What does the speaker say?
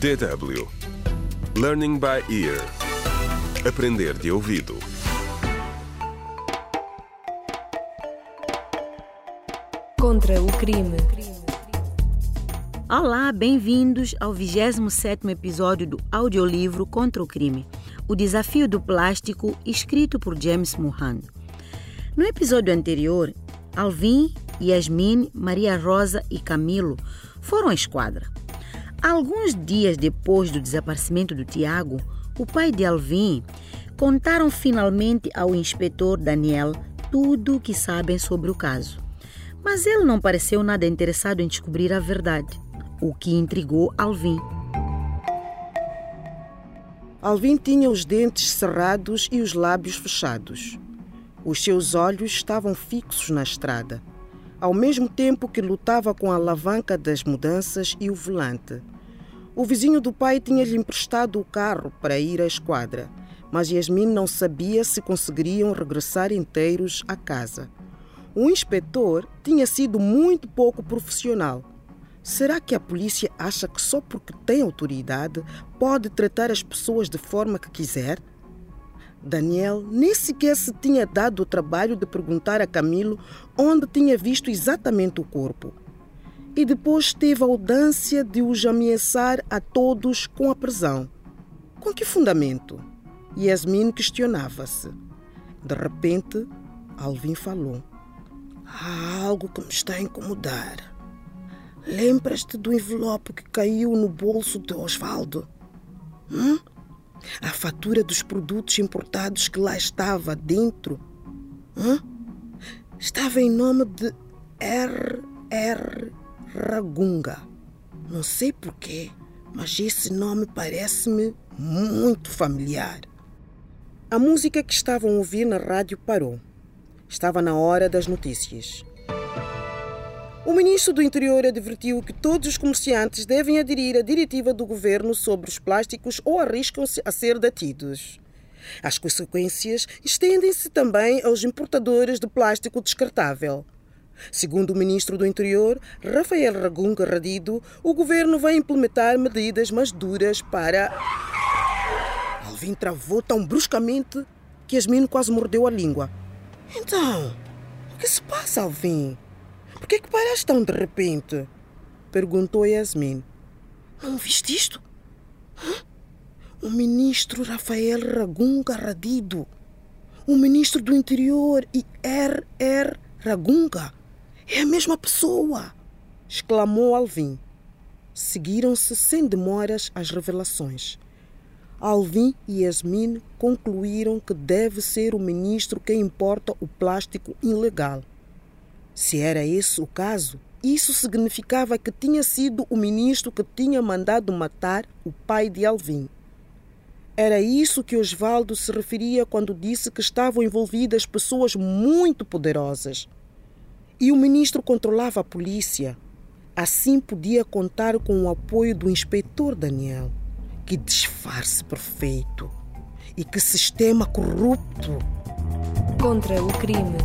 DW Learning by Ear Aprender de ouvido Contra o crime. Olá, bem-vindos ao 27º episódio do audiolivro Contra o Crime, o desafio do plástico, escrito por James Mohan. No episódio anterior, Alvin, Yasmin, Maria Rosa e Camilo foram à esquadra. Alguns dias depois do desaparecimento do Tiago, o pai de Alvin contaram finalmente ao inspetor Daniel tudo o que sabem sobre o caso. Mas ele não pareceu nada interessado em descobrir a verdade, o que intrigou Alvin. Alvin tinha os dentes cerrados e os lábios fechados. Os seus olhos estavam fixos na estrada, ao mesmo tempo que lutava com a alavanca das mudanças e o volante. O vizinho do pai tinha-lhe emprestado o carro para ir à esquadra, mas Yasmin não sabia se conseguiriam regressar inteiros à casa. O inspetor tinha sido muito pouco profissional. Será que a polícia acha que só porque tem autoridade pode tratar as pessoas de forma que quiser? Daniel nem sequer se tinha dado o trabalho de perguntar a Camilo onde tinha visto exatamente o corpo. E depois teve a audácia de os ameaçar a todos com a prisão. Com que fundamento? Yasmin questionava-se. De repente, Alvin falou. Há algo que me está a incomodar. Lembras-te do envelope que caiu no bolso de Osvaldo? Hum? A fatura dos produtos importados que lá estava dentro? Hum? Estava em nome de R.R. Ragunga. Não sei porquê, mas esse nome parece-me muito familiar. A música que estavam a ouvir na rádio parou. Estava na hora das notícias. O ministro do Interior advertiu que todos os comerciantes devem aderir à diretiva do governo sobre os plásticos ou arriscam-se a ser detidos. As consequências estendem-se também aos importadores de plástico descartável. Segundo o ministro do Interior, Rafael Ragunga Radido, o governo vai implementar medidas mais duras para. Alvin travou tão bruscamente que Yasmin quase mordeu a língua. Então, o que se passa, Alvin? Por que, é que paraste tão de repente? Perguntou Yasmin. Não viste isto? O ministro Rafael Ragunga Radido. O ministro do Interior e R.R. Ragunga. É a mesma pessoa! exclamou Alvin. Seguiram-se sem demoras as revelações. Alvin e Yasmin concluíram que deve ser o ministro quem importa o plástico ilegal. Se era esse o caso, isso significava que tinha sido o ministro que tinha mandado matar o pai de Alvin. Era isso que Osvaldo se referia quando disse que estavam envolvidas pessoas muito poderosas. E o ministro controlava a polícia. Assim podia contar com o apoio do inspetor Daniel. Que disfarce perfeito! E que sistema corrupto! Contra o crime.